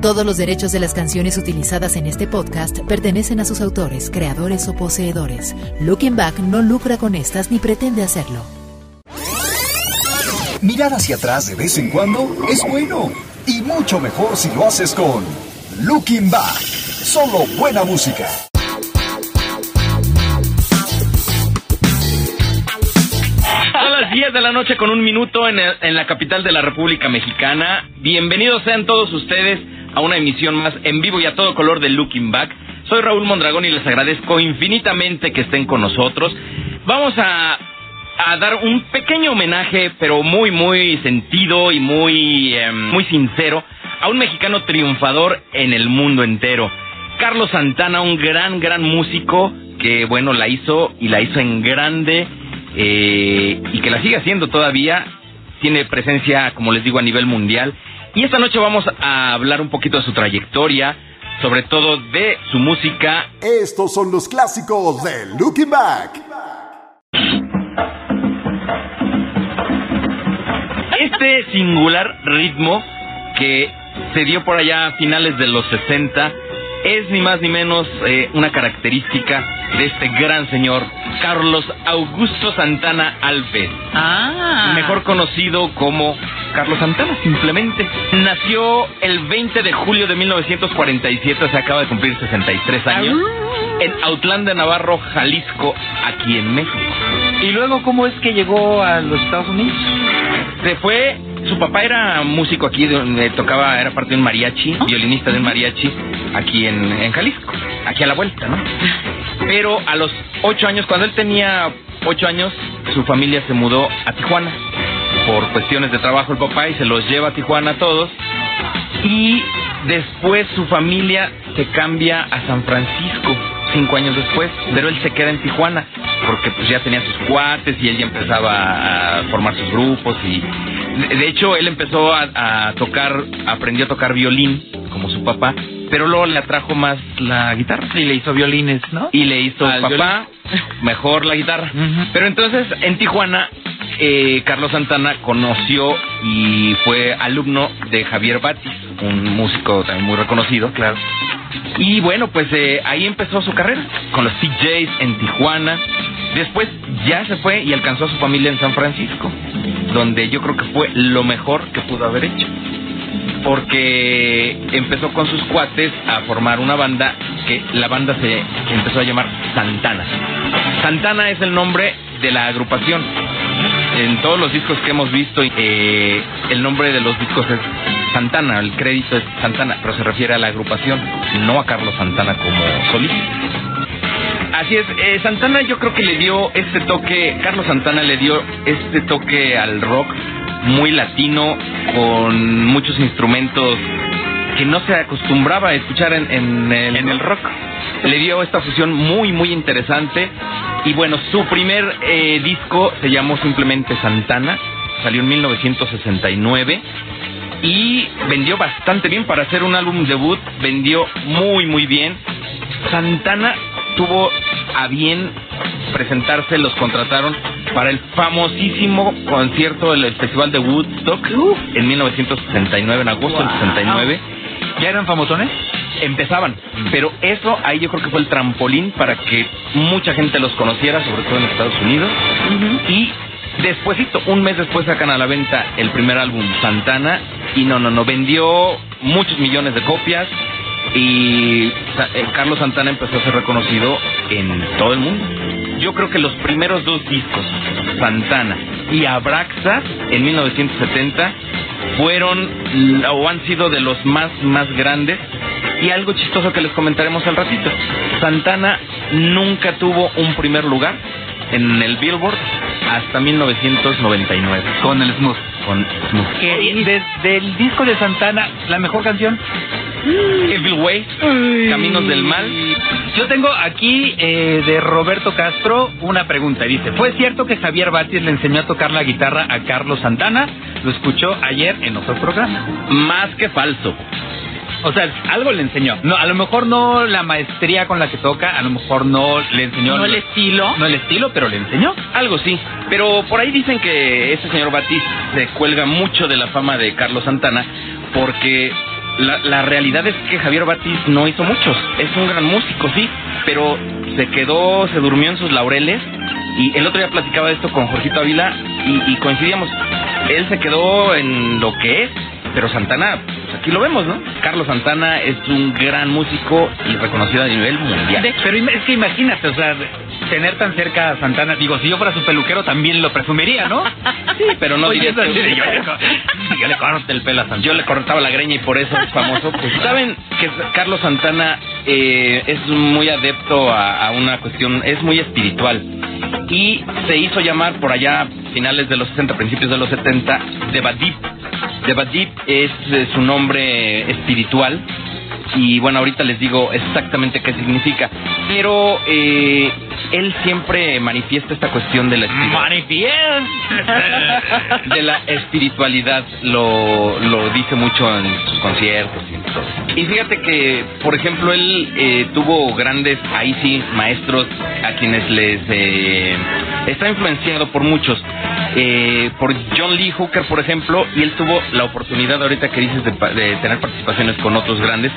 Todos los derechos de las canciones utilizadas en este podcast pertenecen a sus autores, creadores o poseedores. Looking Back no lucra con estas ni pretende hacerlo. Mirar hacia atrás de vez en cuando es bueno y mucho mejor si lo haces con Looking Back. Solo buena música. A las 10 de la noche con un minuto en, el- en la capital de la República Mexicana. Bienvenidos sean todos ustedes a una emisión más en vivo y a todo color de Looking Back. Soy Raúl Mondragón y les agradezco infinitamente que estén con nosotros. Vamos a, dar un pequeño homenaje, pero muy, muy sentido y muy, em, muy sincero, a un mexicano triunfador en el mundo entero. Carlos Santana, un gran, gran músico que, bueno, la hizo y la hizo en grande eh, y que la sigue haciendo todavía. Tiene presencia, como les digo, a nivel mundial. Y esta noche vamos a hablar un poquito de su trayectoria, sobre todo de su música. Estos son los clásicos de Looking Back. Este singular ritmo que se dio por allá a finales de los 60 es ni más ni menos eh, una característica de este gran señor Carlos Augusto Santana Alves. Ah. mejor conocido como Carlos Santana, simplemente. Nació el 20 de julio de 1947, se acaba de cumplir 63 años, en Autlán de Navarro, Jalisco, aquí en México. ¿Y luego cómo es que llegó a los Estados Unidos? Se fue, su papá era músico aquí, donde tocaba, era parte de un mariachi, violinista de un mariachi, aquí en, en Jalisco, aquí a la vuelta, ¿no? Pero a los ocho años, cuando él tenía ocho años, su familia se mudó a Tijuana por cuestiones de trabajo el papá y se los lleva a Tijuana a todos. Y después su familia se cambia a San Francisco, cinco años después, pero él se queda en Tijuana porque pues ya tenía sus cuates y él ya empezaba a formar sus grupos y de- hecho él empezó a, a tocar, aprendió a tocar violín como su papá, pero luego le atrajo más la guitarra Y le hizo violines, ¿no? y le hizo Al papá mejor la guitarra. Pero entonces en Tijuana eh, Carlos Santana conoció y fue alumno de Javier Batis, un músico también muy reconocido, claro. Y bueno, pues eh, ahí empezó su carrera con los CJs en Tijuana. Después ya se fue y alcanzó a su familia en San Francisco, donde yo creo que fue lo mejor que pudo haber hecho porque empezó con sus cuates a formar una banda que la banda se empezó a llamar Santana. Santana es el nombre de la agrupación. En todos los discos que hemos visto, eh, el nombre de los discos es Santana, el crédito es Santana, pero se refiere a la agrupación, no a Carlos Santana como solista. Así es, eh, Santana yo creo que le dio este toque, Carlos Santana le dio este toque al rock muy latino, con muchos instrumentos que no se acostumbraba a escuchar en, en el, en el rock. Le dio esta fusión muy, muy interesante. Y bueno, su primer eh, disco se llamó simplemente Santana, salió en 1969 y vendió bastante bien para hacer un álbum debut, vendió muy muy bien. Santana tuvo a bien presentarse, los contrataron para el famosísimo concierto del Festival de Woodstock en 1969, en agosto del 69. ¿Ya eran famosones? Empezaban, pero eso ahí yo creo que fue el trampolín para que mucha gente los conociera, sobre todo en Estados Unidos. Y despuésito, un mes después sacan a la venta el primer álbum Santana y no, no, no, vendió muchos millones de copias y eh, Carlos Santana empezó a ser reconocido en todo el mundo. Yo creo que los primeros dos discos, Santana y Abraxas, en 1970, fueron o han sido de los más, más grandes. Y algo chistoso que les comentaremos al ratito. Santana nunca tuvo un primer lugar en el Billboard hasta 1999. Con el Smooth. Con Smooth. Desde el disco de Santana, la mejor canción. Evil Way, Caminos del Mal. Yo tengo aquí eh, de Roberto Castro una pregunta. Dice, ¿fue cierto que Javier Batis le enseñó a tocar la guitarra a Carlos Santana? Lo escuchó ayer en otro programa. Más que falso. O sea, algo le enseñó. No, a lo mejor no la maestría con la que toca, a lo mejor no le enseñó... ¿No el estilo? No el estilo, pero le enseñó. Algo sí, pero por ahí dicen que este señor Batis se cuelga mucho de la fama de Carlos Santana porque la, la realidad es que Javier Batis no hizo muchos. Es un gran músico, sí, pero se quedó, se durmió en sus laureles. Y el otro día platicaba esto con Jorgito Ávila y, y coincidíamos. Él se quedó en lo que es, pero Santana, aquí lo vemos, ¿no? Carlos Santana es un gran músico y reconocido a nivel mundial. De- pero es que imagínate, o sea, tener tan cerca a Santana, digo, si yo fuera su peluquero también lo presumiría, ¿no? Sí, pero no Oye, diría que- yo, le, co- yo le corto el pelo a Santana. Yo le cortaba la greña y por eso es famoso. Pues, Saben que Carlos Santana eh, es muy adepto a, a una cuestión, es muy espiritual. Y se hizo llamar por allá, finales de los 60, principios de los 70, Devadip. Devadip es su nombre espiritual. Y bueno, ahorita les digo exactamente qué significa. Pero eh, él siempre manifiesta esta cuestión de la espiritualidad Manifiesta. de la espiritualidad lo, lo dice mucho en sus conciertos y todo. Y fíjate que, por ejemplo, él eh, tuvo grandes, ahí sí, maestros a quienes les eh, está influenciado por muchos. Eh, por John Lee Hooker, por ejemplo, y él tuvo la oportunidad ahorita que dices de, de tener participaciones con otros grandes.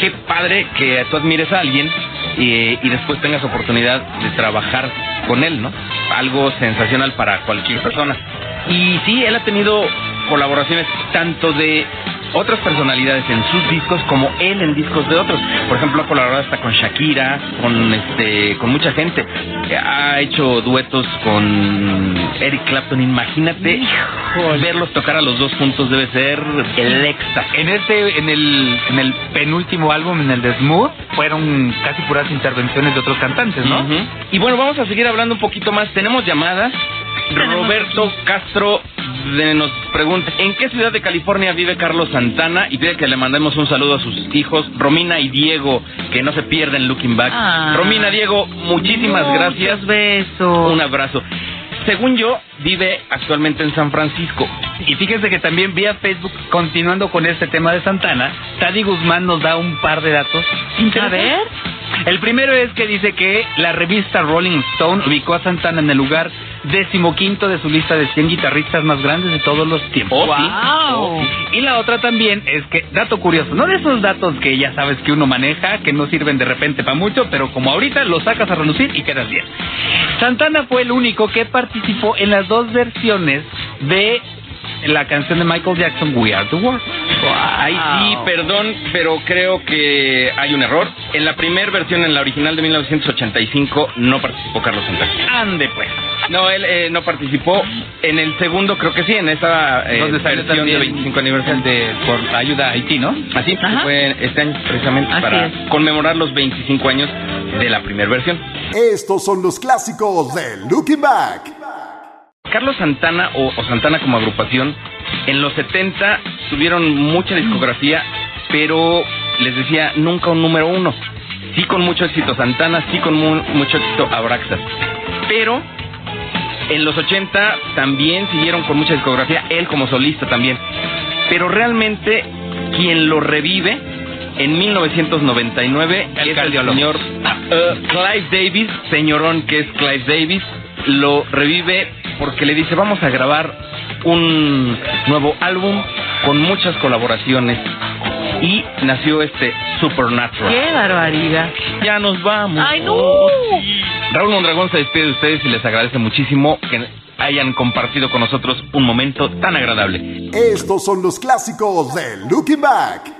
Qué padre que tú admires a alguien eh, y después tengas oportunidad de trabajar con él, ¿no? Algo sensacional para cualquier persona. Y sí, él ha tenido colaboraciones tanto de otras personalidades en sus discos como él en discos de otros. Por ejemplo, ha colaborado hasta con Shakira, con este, con mucha gente. Ha hecho duetos con Eric Clapton. Imagínate verlos tocar a los dos juntos debe ser el éxtasis. En este, en el, en el penúltimo álbum, en el de Smooth, fueron casi puras intervenciones de otros cantantes, ¿no? Y bueno, vamos a seguir hablando un poquito más. Tenemos llamadas. Roberto Castro de- nos pregunta, ¿en qué ciudad de California vive Carlos Santana? Y pide que le mandemos un saludo a sus hijos, Romina y Diego, que no se pierden Looking Back. Ah. Romina, Diego, muchísimas gracias. Muchos besos. Un abrazo. Según yo, vive actualmente en San Francisco. Y fíjense que también vía Facebook, continuando con este tema de Santana, Taddy Guzmán nos da un par de datos A ver. El primero es que dice que la revista Rolling Stone ubicó a Santana en el lugar decimoquinto de su lista de 100 guitarristas más grandes de todos los tiempos. Oh, sí. Wow. Y la otra también es que, dato curioso, no de esos datos que ya sabes que uno maneja, que no sirven de repente para mucho, pero como ahorita los sacas a relucir y quedas bien. Santana fue el único que participó en las dos versiones de la canción de Michael Jackson, We Are the World. Ay, sí, perdón, pero creo que hay un error. En la primera versión, en la original de 1985, no participó Carlos Santana. Ande pues. No, él eh, no participó. En el segundo, creo que sí, en esa eh, versión también de 25 aniversario. de por ayuda a Haití, ¿no? Así, Ajá. fue este año precisamente Así para es. conmemorar los 25 años de la primera versión. Estos son los clásicos de Looking Back. Carlos Santana o, o Santana como agrupación, en los 70 tuvieron mucha discografía, pero les decía, nunca un número uno. Sí con mucho éxito Santana, sí con mu- mucho éxito Abraxas. Pero en los 80 también siguieron con mucha discografía, él como solista también. Pero realmente quien lo revive en 1999 El es el señor eh, Clive Davis, señorón que es Clive Davis, lo revive porque le dice vamos a grabar un nuevo álbum con muchas colaboraciones y nació este Supernatural. Qué barbaridad. Ya nos vamos. Ay, no. Raúl Mondragón se despide de ustedes y les agradece muchísimo que hayan compartido con nosotros un momento tan agradable. Estos son los clásicos de Looking Back.